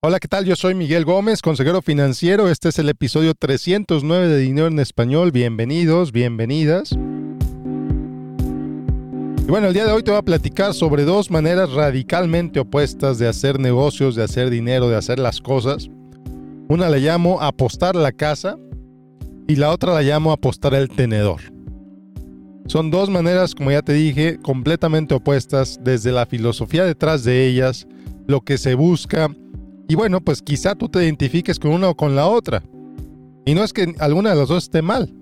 Hola, ¿qué tal? Yo soy Miguel Gómez, consejero financiero. Este es el episodio 309 de Dinero en Español. Bienvenidos, bienvenidas. Y bueno, el día de hoy te voy a platicar sobre dos maneras radicalmente opuestas de hacer negocios, de hacer dinero, de hacer las cosas. Una la llamo apostar la casa y la otra la llamo apostar el tenedor. Son dos maneras, como ya te dije, completamente opuestas desde la filosofía detrás de ellas, lo que se busca y bueno, pues quizá tú te identifiques con una o con la otra. Y no es que alguna de las dos esté mal,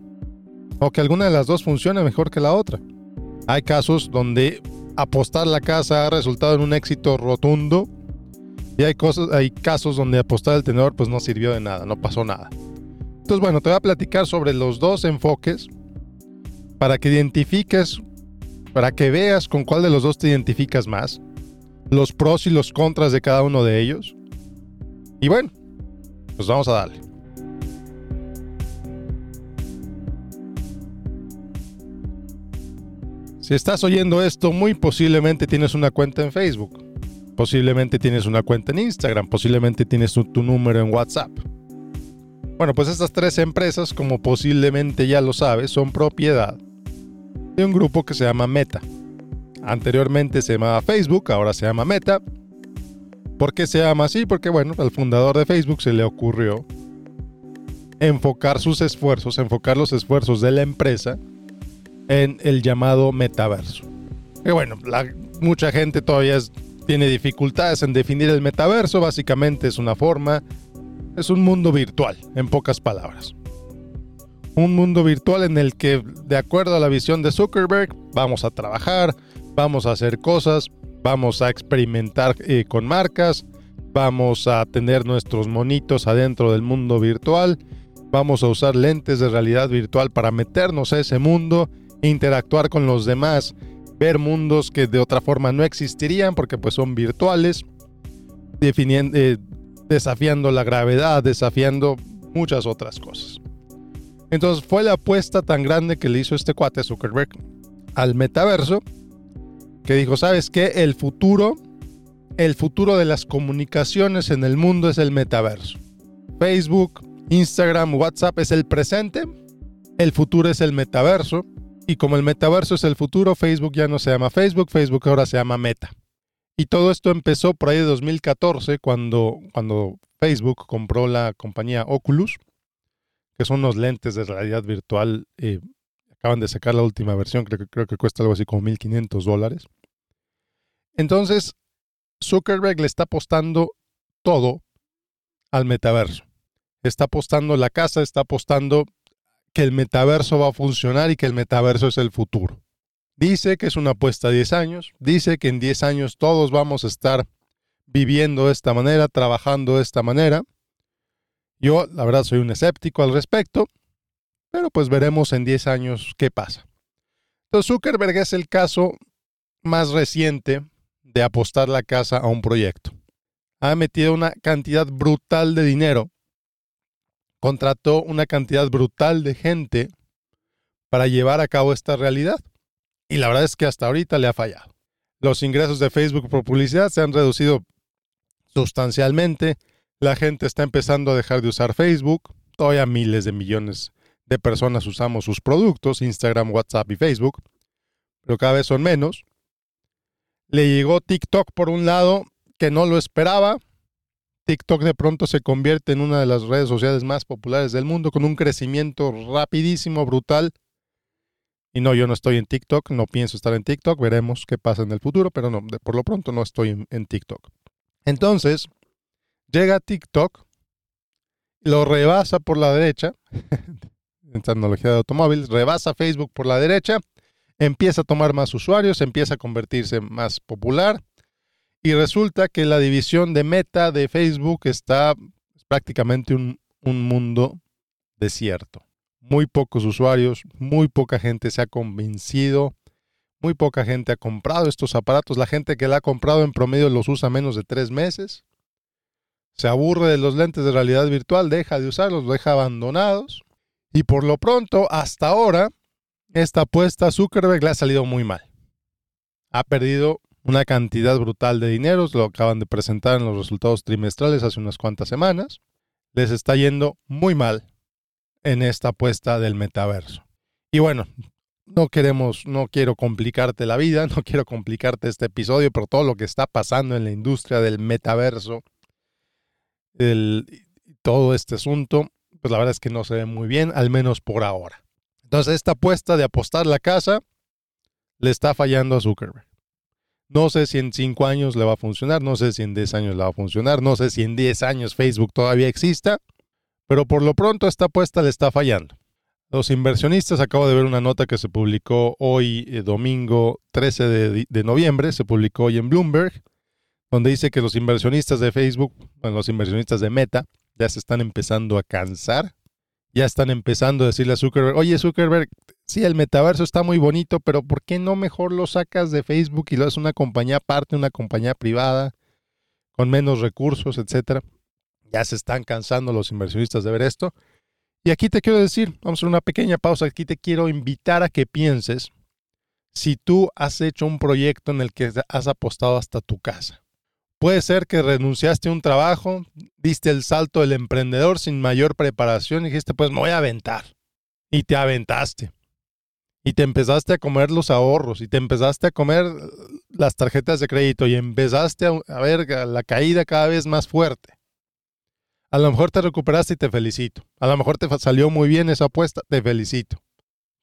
o que alguna de las dos funcione mejor que la otra. Hay casos donde apostar la casa ha resultado en un éxito rotundo y hay, cosas, hay casos donde apostar el tenedor pues no sirvió de nada, no pasó nada. Entonces bueno, te voy a platicar sobre los dos enfoques para que identifiques, para que veas con cuál de los dos te identificas más, los pros y los contras de cada uno de ellos y bueno, pues vamos a darle. Si estás oyendo esto, muy posiblemente tienes una cuenta en Facebook, posiblemente tienes una cuenta en Instagram, posiblemente tienes tu, número en WhatsApp. Bueno, pues estas tres empresas, como posiblemente ya lo sabes, son propiedad de un grupo que se llama Meta. Anteriormente se llamaba Facebook, ahora se llama Meta, ¿Por qué se llama así? Porque bueno, al fundador de Facebook se le ocurrió enfocar sus esfuerzos, enfocar los esfuerzos de la empresa en el llamado metaverso. Y bueno, mucha gente todavía tiene dificultades en definir el metaverso, básicamente es una forma, es un mundo virtual, en pocas palabras. Un mundo virtual en el que, de acuerdo a la visión de Zuckerberg, vamos a trabajar, vamos a hacer cosas, vamos a experimentar eh, con marcas, vamos a tener nuestros monitos adentro del mundo virtual, vamos a usar lentes de realidad virtual para meternos a ese mundo, interactuar con los demás, ver mundos que de otra forma no existirían porque pues son virtuales, definiendo, eh, desafiando la gravedad, desafiando muchas otras cosas. Entonces fue la apuesta tan grande que le hizo este cuate Zuckerberg al metaverso que dijo, ¿sabes qué? El futuro, el futuro de las comunicaciones en el mundo es el metaverso. Facebook, Instagram, WhatsApp es el presente, el futuro es el metaverso, y como el metaverso es el futuro, Facebook ya no se llama Facebook, Facebook ahora se llama Meta. Y todo esto empezó por ahí de 2014, cuando, cuando Facebook compró la compañía Oculus, que son unos lentes de realidad virtual. Eh, acaban de sacar la última versión, creo que, creo que cuesta algo así como 1.500 dólares. Entonces, Zuckerberg le está apostando todo al metaverso. Está apostando la casa, está apostando que el metaverso va a funcionar y que el metaverso es el futuro. Dice que es una apuesta a 10 años, dice que en 10 años todos vamos a estar viviendo de esta manera, trabajando de esta manera. Yo, la verdad, soy un escéptico al respecto, pero pues veremos en 10 años qué pasa. Entonces, Zuckerberg es el caso más reciente de apostar la casa a un proyecto. Ha metido una cantidad brutal de dinero, contrató una cantidad brutal de gente para llevar a cabo esta realidad. Y la verdad es que hasta ahorita le ha fallado. Los ingresos de Facebook por publicidad se han reducido sustancialmente. La gente está empezando a dejar de usar Facebook. Todavía miles de millones de personas usamos sus productos, Instagram, WhatsApp y Facebook, pero cada vez son menos. Le llegó TikTok por un lado que no lo esperaba. TikTok de pronto se convierte en una de las redes sociales más populares del mundo con un crecimiento rapidísimo, brutal. Y no, yo no estoy en TikTok, no pienso estar en TikTok, veremos qué pasa en el futuro, pero no, por lo pronto no estoy en, TikTok. Entonces, llega TikTok, lo rebasa por la derecha, en tecnología de automóviles, rebasa Facebook por la derecha empieza a tomar más usuarios, empieza a convertirse más popular y resulta que la división de meta de Facebook está prácticamente un, un mundo desierto. Muy pocos usuarios, muy poca gente se ha convencido, muy poca gente ha comprado estos aparatos. La gente que la ha comprado en promedio los usa menos de tres meses. Se aburre de los lentes de realidad virtual, deja de usarlos, los deja abandonados. Y por lo pronto, hasta ahora, esta apuesta a Zuckerberg le ha salido muy mal. Ha perdido una cantidad brutal de dinero, lo acaban de presentar en los resultados trimestrales hace unas cuantas semanas. Les está yendo muy mal en esta apuesta del metaverso. Y bueno, no queremos, no quiero complicarte la vida, no quiero complicarte este episodio, pero todo lo que está pasando en la industria del metaverso, todo este asunto, pues la verdad es que no se ve muy bien, al menos por ahora. Entonces, esta apuesta de apostar la casa le está fallando a Zuckerberg. No sé si en 5 años le va a funcionar, no sé si en 10 años le va a funcionar, no sé si en 10 años Facebook todavía exista, pero por lo pronto esta apuesta le está fallando. Los inversionistas, acabo de ver una nota que se publicó hoy, eh, domingo 13 de, de, noviembre, se publicó hoy en Bloomberg, donde dice que los inversionistas de Facebook, bueno, los inversionistas de Meta, ya se están empezando a cansar, ya están empezando a decirle a Zuckerberg, oye Zuckerberg, sí, el metaverso está muy bonito, pero ¿por qué no mejor lo sacas de Facebook y lo haces una compañía aparte, una compañía privada, con menos recursos, etcétera? Ya se están cansando los inversionistas de ver esto. Y aquí te quiero decir, vamos a hacer una pequeña pausa, aquí te quiero invitar a que pienses si tú has hecho un proyecto en el que has apostado hasta tu casa. Puede ser que renunciaste a un trabajo, diste el salto del emprendedor sin mayor preparación y dijiste, pues me voy a aventar. Y te aventaste. Y te empezaste a comer los ahorros y te empezaste a comer las tarjetas de crédito y empezaste a ver la caída cada vez más fuerte. A lo mejor te recuperaste y te felicito. A lo mejor te salió muy bien esa apuesta, te felicito.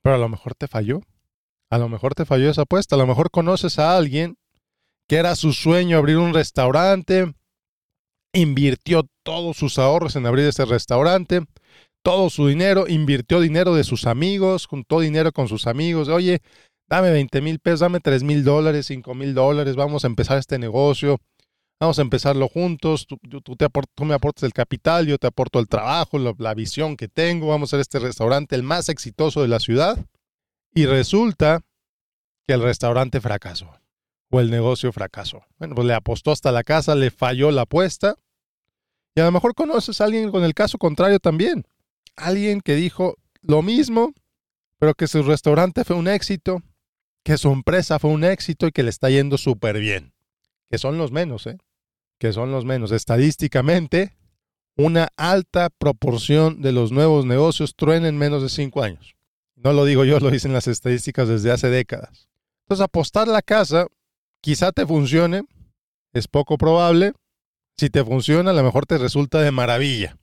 Pero a lo mejor te falló. A lo mejor te falló esa apuesta. A lo mejor conoces a alguien que era su sueño abrir un restaurante, invirtió todos sus ahorros en abrir ese restaurante, todo su dinero, invirtió dinero de sus amigos, juntó dinero con sus amigos. Oye, dame 20 mil pesos, dame 3 mil dólares, 5 mil dólares, vamos a empezar este negocio Vamos a empezarlo juntos, tú, te me aportas el capital, yo te aporto el trabajo, la, visión que tengo, vamos a hacer este restaurante el más exitoso de la ciudad. Y resulta que el restaurante fracasó o el negocio fracasó. Bueno, pues le apostó hasta la casa, le falló la apuesta. Y a lo mejor conoces a alguien con el caso contrario también. Alguien que dijo lo mismo, pero que su restaurante fue un éxito, que su empresa fue un éxito y que le está yendo súper bien. Que son los menos, ¿eh? que son los menos. Estadísticamente, una alta proporción de los nuevos negocios truenan en menos de cinco años. No lo digo yo, lo dicen las estadísticas desde hace décadas. Entonces, apostar la casa quizá te funcione, es poco probable. Si te funciona, a lo mejor te resulta de maravilla.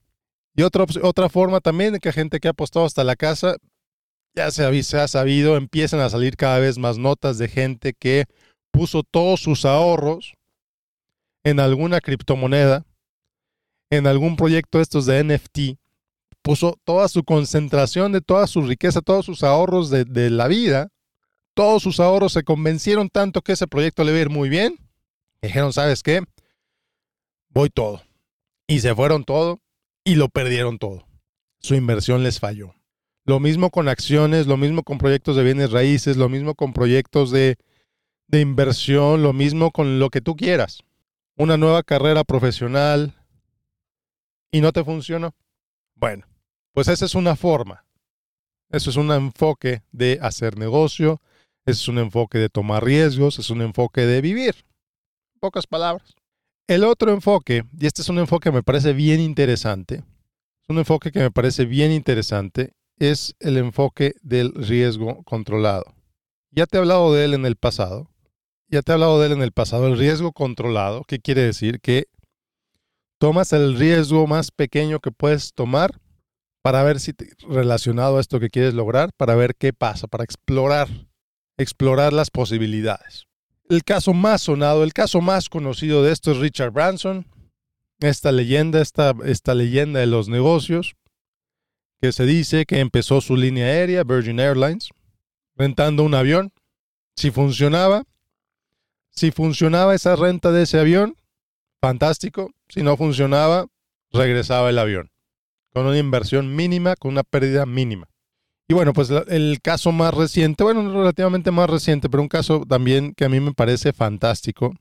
Y otra, otra forma también que gente que ha apostado hasta la casa, ya se se ha sabido, empiezan a salir cada vez más notas de gente que puso todos sus ahorros en alguna criptomoneda, en algún proyecto estos de NFT, puso toda su concentración de toda su riqueza, todos sus ahorros de, la vida, todos sus ahorros se convencieron tanto que ese proyecto le iba a ir muy bien. Dijeron, ¿sabes qué? Voy todo. Y se fueron todo y lo perdieron todo. Su inversión les falló. Lo mismo con acciones, lo mismo con proyectos de bienes raíces, lo mismo con proyectos de, de inversión, lo mismo con lo que tú quieras una nueva carrera profesional y no te funcionó. Bueno, pues esa es una forma. Eso es un enfoque de hacer negocio, es un enfoque de tomar riesgos, es un enfoque de vivir. pocas palabras. El otro enfoque, y este es un enfoque que me parece bien interesante, es un enfoque que me parece bien interesante, es el enfoque del riesgo controlado. Ya te he hablado de él en el pasado, ya te he hablado de él en el pasado, el riesgo controlado. ¿Qué quiere decir? Que tomas el riesgo más pequeño que puedes tomar para ver si relacionado a esto que quieres lograr, para ver qué pasa, para explorar, explorar las posibilidades. El caso más sonado, el caso más conocido de esto es Richard Branson, esta leyenda, esta, esta leyenda de los negocios, que se dice que empezó su línea aérea, Virgin Airlines, rentando un avión. Si funcionaba, si funcionaba esa renta de ese avión, fantástico. Si no funcionaba, regresaba el avión. Con una inversión mínima, con una pérdida mínima. Y bueno, pues el caso más reciente, bueno, relativamente más reciente, pero un caso también que a mí me parece fantástico,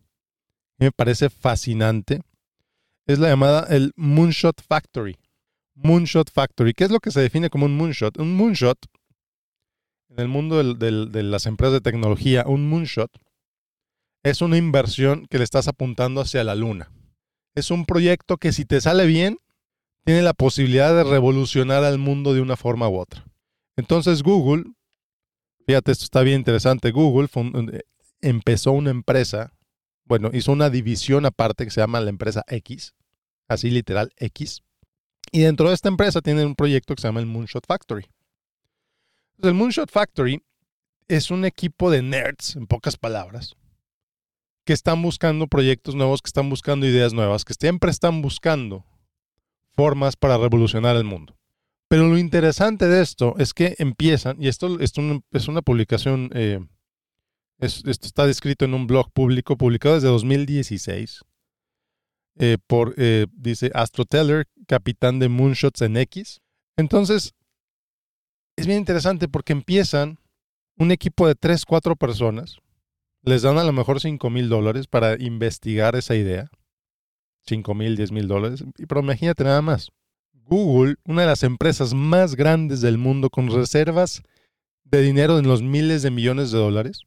me parece fascinante, es la llamada el Moonshot Factory. Moonshot Factory. ¿Qué es lo que se define como un moonshot? Un moonshot, en el mundo de las empresas de tecnología, un moonshot es una inversión que le estás apuntando hacia la luna. Es un proyecto que si te sale bien, tiene la posibilidad de revolucionar al mundo de una forma u otra. Entonces Google, fíjate, esto está bien interesante, Google eh, empezó una empresa, bueno, hizo una división aparte que se llama la empresa X, así literal X, y dentro de esta empresa tienen un proyecto que se llama el Moonshot Factory. el Moonshot Factory es un equipo de nerds, en pocas palabras, que están buscando proyectos nuevos, que están buscando ideas nuevas, que siempre están buscando formas para revolucionar el mundo. Pero lo interesante de esto es que empiezan, y esto, es una publicación, eh, esto está descrito en un blog público publicado desde 2016 eh, por, eh, dice, Astroteller, capitán de Moonshots en X. Entonces, es bien interesante porque empiezan un equipo de 3, 4 personas, les dan a lo mejor 5 mil dólares para investigar esa idea. 5 mil, 10 mil dólares. Pero imagínate nada más. Google, una de las empresas más grandes del mundo con reservas de dinero en los miles de millones de dólares,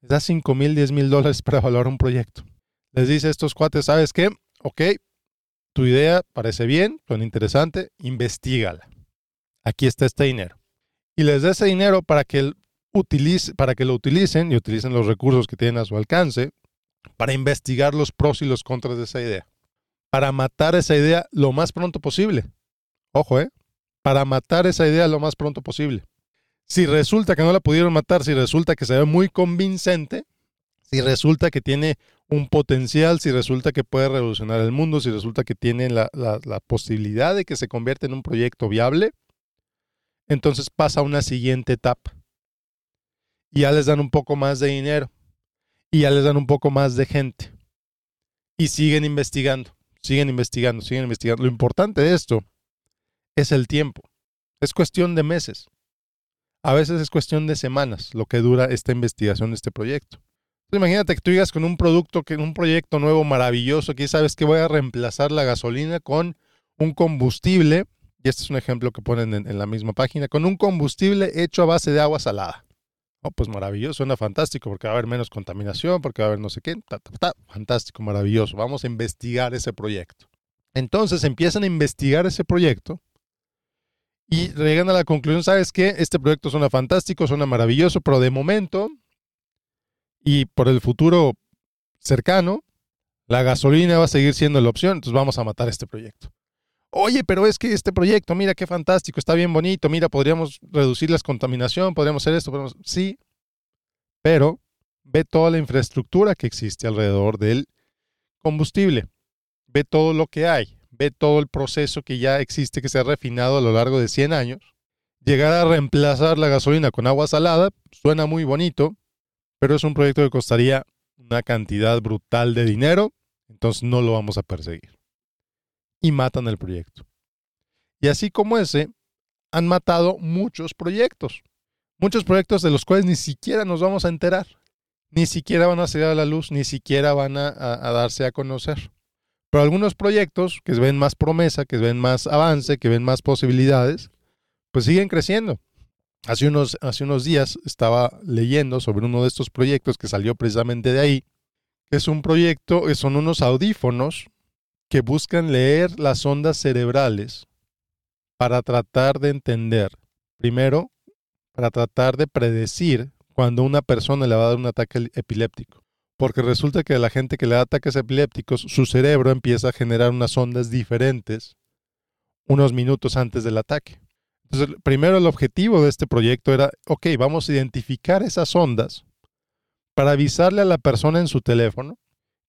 les da 5 mil, 10 mil dólares para evaluar un proyecto. Les dice a estos cuates, ¿sabes qué? Ok, tu idea parece bien, suena interesante, investigala. Aquí está este dinero. Y les da ese dinero para que, utilice, para que lo utilicen y utilicen los recursos que tienen a su alcance para investigar los pros y los contras de esa idea. Para matar esa idea lo más pronto posible. Ojo, ¿eh? Para matar esa idea lo más pronto posible. Si resulta que no la pudieron matar, si resulta que se ve muy convincente, si resulta que tiene un potencial, si resulta que puede revolucionar el mundo, si resulta que tiene la, posibilidad de que se convierta en un proyecto viable, entonces pasa a una siguiente etapa. Y ya les dan un poco más de dinero. Y ya les dan un poco más de gente. Y siguen investigando, siguen investigando, siguen investigando. Lo importante de esto es el tiempo. Es cuestión de meses. A veces es cuestión de semanas lo que dura esta investigación este proyecto. imagínate que tú llegas con un producto, un proyecto nuevo maravilloso, que sabes que voy a reemplazar la gasolina con un combustible, y este es un ejemplo que ponen en, la misma página, con un combustible hecho a base de agua salada. Oh, pues maravilloso, suena fantástico, porque va a haber menos contaminación, porque va a haber no sé qué, fantástico, maravilloso. Vamos a investigar ese proyecto. Entonces empiezan a investigar ese proyecto y llegan a la conclusión, ¿sabes qué? Este proyecto suena fantástico, suena maravilloso, pero de momento y por el futuro cercano, la gasolina va a seguir siendo la opción, entonces vamos a matar este proyecto. Oye, pero es que este proyecto, mira qué fantástico, está bien bonito, mira, podríamos reducir la contaminación, podríamos hacer esto, podríamos... sí, pero ve toda la infraestructura que existe alrededor del combustible, ve todo lo que hay ve todo el proceso que ya existe, que se ha refinado a lo largo de 100 años. Llegar a reemplazar la gasolina con agua salada suena muy bonito, pero es un proyecto que costaría una cantidad brutal de dinero, entonces no lo vamos a perseguir. Y matan el proyecto. Y así como ese, han matado muchos proyectos. Muchos proyectos de los cuales ni siquiera nos vamos a enterar. Ni siquiera van a salir a la luz, ni siquiera van a, a darse a conocer. Pero algunos proyectos que ven más promesa, que ven más avance, que ven más posibilidades, pues siguen creciendo. Hace unos, hace unos días estaba leyendo sobre uno de estos proyectos que salió precisamente de ahí, que es un proyecto, que son unos audífonos que buscan leer las ondas cerebrales para tratar de entender, primero, para tratar de predecir cuando una persona le va a dar un ataque epiléptico porque resulta que a la gente que le da ataques epilépticos, su cerebro empieza a generar unas ondas diferentes unos minutos antes del ataque. Entonces, primero el objetivo de este proyecto era, ok, vamos a identificar esas ondas para avisarle a la persona en su teléfono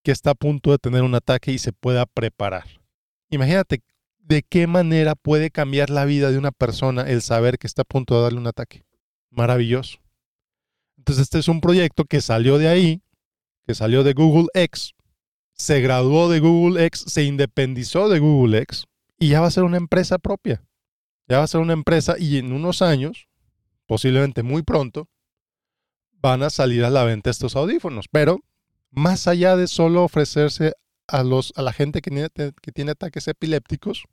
que está a punto de tener un ataque y se pueda preparar. Imagínate de qué manera puede cambiar la vida de una persona el saber que está a punto de darle un ataque. Maravilloso. Entonces, este es un proyecto que salió de ahí que salió de Google X, se graduó de Google X, se independizó de Google X y ya va a ser una empresa propia. Ya va a ser una empresa y en unos años, posiblemente muy pronto, van a salir a la venta estos audífonos. Pero más allá de solo ofrecerse a, los, a la gente que tiene, que tiene ataques epilépticos,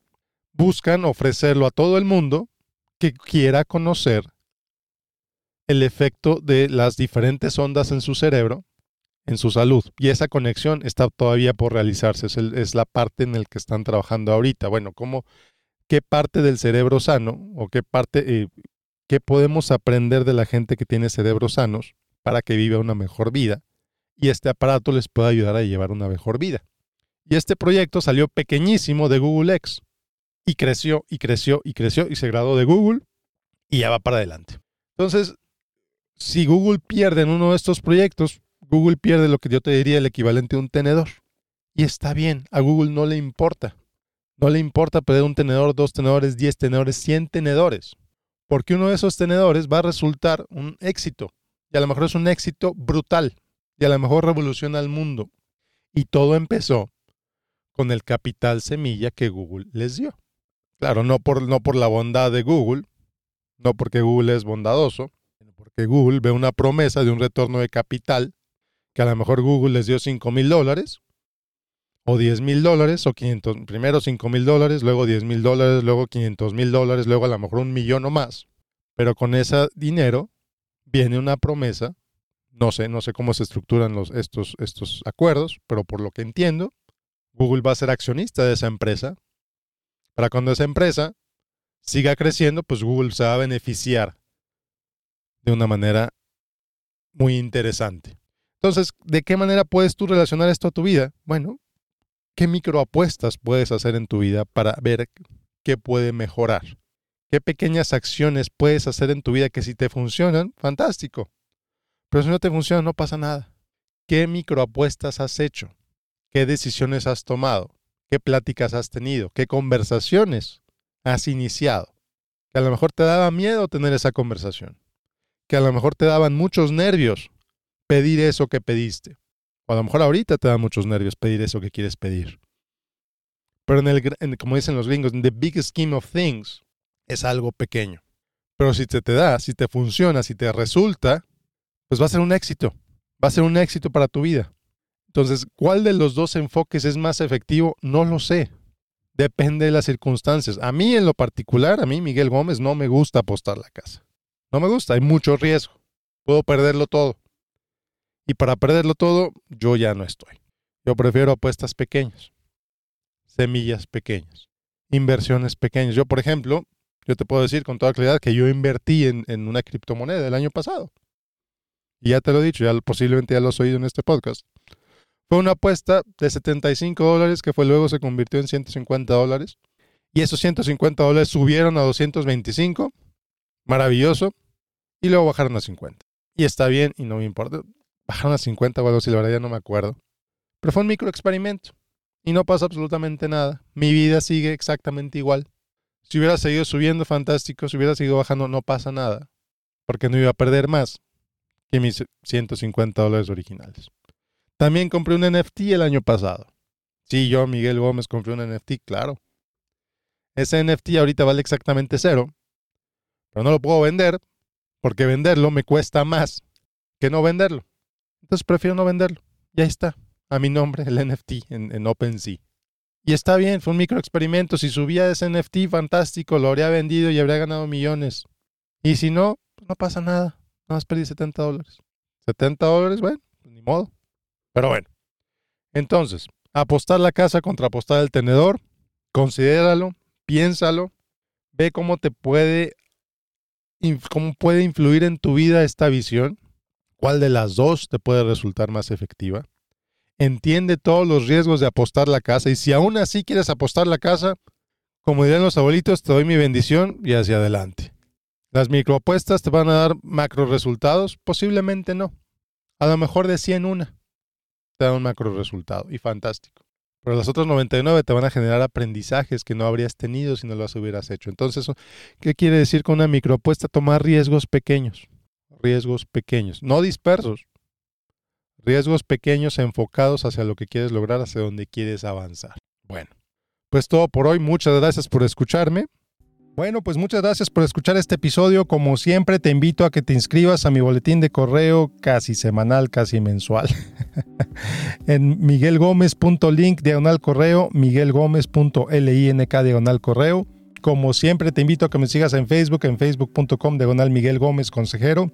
buscan ofrecerlo a todo el mundo que quiera conocer el efecto de las diferentes ondas en su cerebro en su salud. Y esa conexión está todavía por realizarse. Es, la parte en la que están trabajando ahorita. Bueno, ¿cómo, ¿qué parte del cerebro sano o qué parte, eh, qué podemos aprender de la gente que tiene cerebros sanos para que viva una mejor vida? Y este aparato les pueda ayudar a llevar una mejor vida. Y este proyecto salió pequeñísimo de Google X. Y creció y creció y creció y se graduó de Google y ya va para adelante. Entonces, si Google pierde en uno de estos proyectos, Google pierde lo que yo te diría el equivalente a un tenedor. Y está bien, a Google no le importa. No le importa perder un tenedor, dos tenedores, diez tenedores, cien tenedores. Porque uno de esos tenedores va a resultar un éxito. Y a lo mejor es un éxito brutal. Y a lo mejor revoluciona el mundo. Y todo empezó con el capital semilla que Google les dio. Claro, no por, no por la bondad de Google, no porque Google es bondadoso, sino porque Google ve una promesa de un retorno de capital que a lo mejor Google les dio 5 mil dólares, o 10 mil dólares, o 500, primero 5 mil dólares, luego 10 mil dólares, luego 500 mil dólares, luego a lo mejor un millón o más. Pero con ese dinero viene una promesa, no sé, no sé cómo se estructuran los, estos, estos acuerdos, pero por lo que entiendo, Google va a ser accionista de esa empresa. Para cuando esa empresa siga creciendo, pues Google se va a beneficiar de una manera muy interesante. Entonces, ¿de qué manera puedes tú relacionar esto a tu vida? Bueno, ¿qué microapuestas puedes hacer en tu vida para ver qué puede mejorar? ¿Qué pequeñas acciones puedes hacer en tu vida que si te funcionan, fantástico? Pero si no te funcionan, no pasa nada. ¿Qué microapuestas has hecho? ¿Qué decisiones has tomado? ¿Qué pláticas has tenido? ¿Qué conversaciones has iniciado? Que a lo mejor te daba miedo tener esa conversación. Que a lo mejor te daban muchos nervios pedir eso que pediste. O a lo mejor ahorita te da muchos nervios pedir eso que quieres pedir. Pero en el, como dicen los gringos, en the big scheme of things, es algo pequeño. Pero si te da, si te funciona, si te resulta, pues va a ser un éxito. Va a ser un éxito para tu vida. Entonces, ¿cuál de los dos enfoques es más efectivo? No lo sé. Depende de las circunstancias. A mí en lo particular, a mí Miguel Gómez no me gusta apostar la casa. No me gusta, hay mucho riesgo. Puedo perderlo todo. Y para perderlo todo, yo ya no estoy. Yo prefiero apuestas pequeñas, semillas pequeñas, inversiones pequeñas. Yo, por ejemplo, yo te puedo decir con toda claridad que yo invertí en, una criptomoneda el año pasado. Y ya te lo he dicho, ya posiblemente ya lo has oído en este podcast. Fue una apuesta de 75 dólares que fue luego se convirtió en 150 dólares. Y esos 150 dólares subieron a 225. Maravilloso. Y luego bajaron a 50. Y está bien y no me importa bajaron a 50 o algo así, la verdad ya no me acuerdo. Pero fue un microexperimento y no pasa absolutamente nada. Mi vida sigue exactamente igual. Si hubiera seguido subiendo, fantástico. Si hubiera seguido bajando, no pasa nada. Porque no iba a perder más que mis 150 dólares originales. También compré un NFT el año pasado. Sí, yo, Miguel Gómez, compré un NFT, claro. Ese NFT ahorita vale exactamente cero. Pero no lo puedo vender porque venderlo me cuesta más que no venderlo. Entonces prefiero no venderlo. Ya está. A mi nombre, el NFT en, OpenSea. Y está bien, fue un microexperimento. Si subía ese NFT, fantástico, lo habría vendido y habría ganado millones. Y si no, pues no pasa nada. Nada más perdí 70 dólares. 70 dólares, bueno, pues ni modo. Pero bueno. Entonces, apostar la casa contra apostar el tenedor, considéralo, piénsalo, ve cómo te puede, cómo puede influir en tu vida esta visión cuál de las dos te puede resultar más efectiva. Entiende todos los riesgos de apostar la casa y si aún así quieres apostar la casa, como dirían los abuelitos, te doy mi bendición y hacia adelante. ¿Las microapuestas te van a dar macro resultados? Posiblemente no. A lo mejor de 100 una te da un macro resultado y fantástico. Pero las otras 99 te van a generar aprendizajes que no habrías tenido si no las hubieras hecho. Entonces, ¿qué quiere decir con una microapuesta? Tomar riesgos pequeños riesgos pequeños, no dispersos, riesgos pequeños enfocados hacia lo que quieres lograr, hacia donde quieres avanzar. Bueno, pues todo por hoy, muchas gracias por escucharme. Bueno, pues muchas gracias por escuchar este episodio. Como siempre, te invito a que te inscribas a mi boletín de correo casi semanal, casi mensual. en miguelgomez.link diagonal correo, miguelgomez.link diagonal correo. Como siempre, te invito a que me sigas en Facebook, en facebook.com diagonal Miguel Gómez Consejero.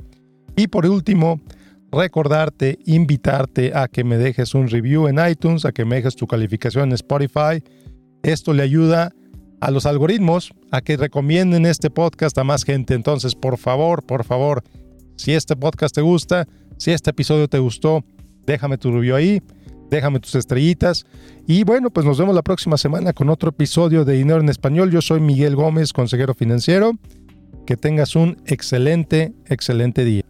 Y por último, recordarte, invitarte a que me dejes un review en iTunes, a que me dejes tu calificación en Spotify. Esto le ayuda a los algoritmos a que recomienden este podcast a más gente. Entonces, por favor, por favor, si este podcast te gusta, si este episodio te gustó, déjame tu review ahí, déjame tus estrellitas. Y bueno, pues nos vemos la próxima semana con otro episodio de Dinero en Español. Yo soy Miguel Gómez, consejero financiero. Que tengas un excelente, excelente día.